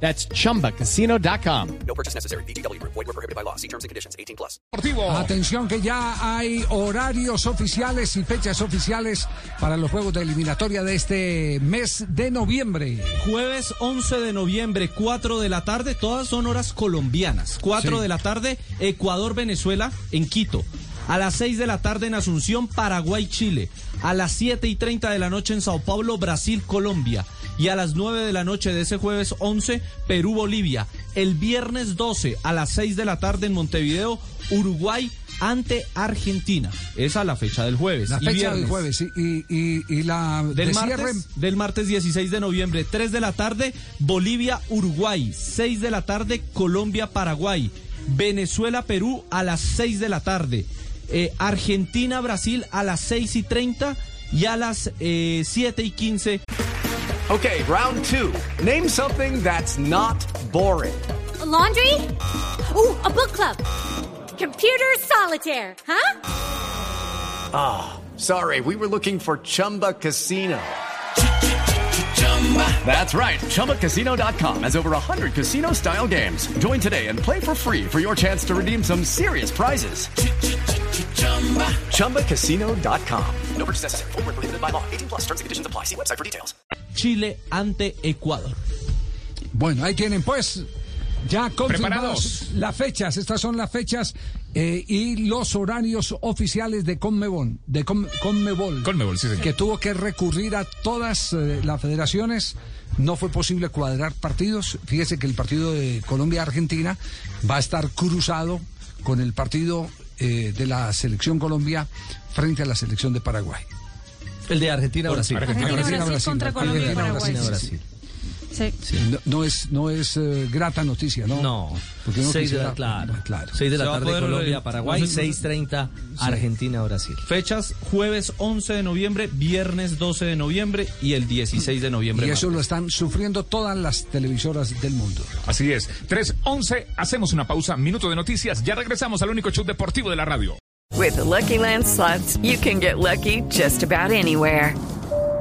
That's chumbacasino.com. No purchase necessary. BGW. Void were prohibited by law. See terms and conditions. 18 plus. Atención que ya hay horarios oficiales y fechas oficiales para los juegos de eliminatoria de este mes de noviembre. Jueves 11 de noviembre, 4 de la tarde, todas son horas colombianas. 4 Sí. de la tarde, Ecuador-Venezuela en Quito. A las 6 de la tarde en Asunción, Paraguay-Chile. A las 7 y 30 de la noche en Sao Paulo, Brasil-Colombia. Y a las 9 de la noche de ese jueves 11, Perú-Bolivia. El viernes 12 a las 6 de la tarde en Montevideo, Uruguay ante Argentina. Esa es la fecha del jueves. La Y fecha del viernes. jueves y, y, y- la Del de cierre, martes, del martes 16 de noviembre, 3 de la tarde, Bolivia, Uruguay, 6 de la tarde, Colombia, Paraguay, Venezuela, Perú a las 6 de la tarde, eh, Argentina, Brasil a las 6 y 30 y a las eh, 7 y 15 Okay, round two. Name something that's not boring. A laundry? Oh, a book club. Computer solitaire, huh? Ah, sorry, we were looking for Chumba Casino. That's right. ChumbaCasino.com has over 100 casino style games. Join today and play for free for your chance to redeem some serious prizes. ChumbaCasino.com. No purchase necessary. Were prohibited by law. 18 plus. Terms and conditions apply. See website for details. Chile ante Ecuador. bueno, ahí tienen pues ya confirmados las fechas. Estas son las fechas eh, y los horarios oficiales de Conmebol, de Conmebol. Conmebol, sí, que tuvo que recurrir a todas eh, las federaciones. No fue posible cuadrar partidos. Fíjese que el partido de Colombia-Argentina va a estar cruzado con el partido eh, de la selección Colombia frente a la selección de Paraguay. El de Argentina, Brasil. Argentina, Argentina, Brasil contra Colombia Argentina. Brasil, sí. No, no es, no es eh, grata noticia, ¿no? No, Porque uno 6 de la, claro, claro. 6 de la tarde poder, Colombia, eh, Paraguay, no sé- 6.30 Argentina, Brasil. Fechas jueves 11 de noviembre, viernes 12 de noviembre y el 16 de noviembre. Y eso martes. lo están sufriendo todas las televisoras del mundo. Así es. 3.11, hacemos una pausa, minuto de noticias. Ya regresamos al único show deportivo de la radio. With the Lucky Land slots, you can get lucky just about anywhere.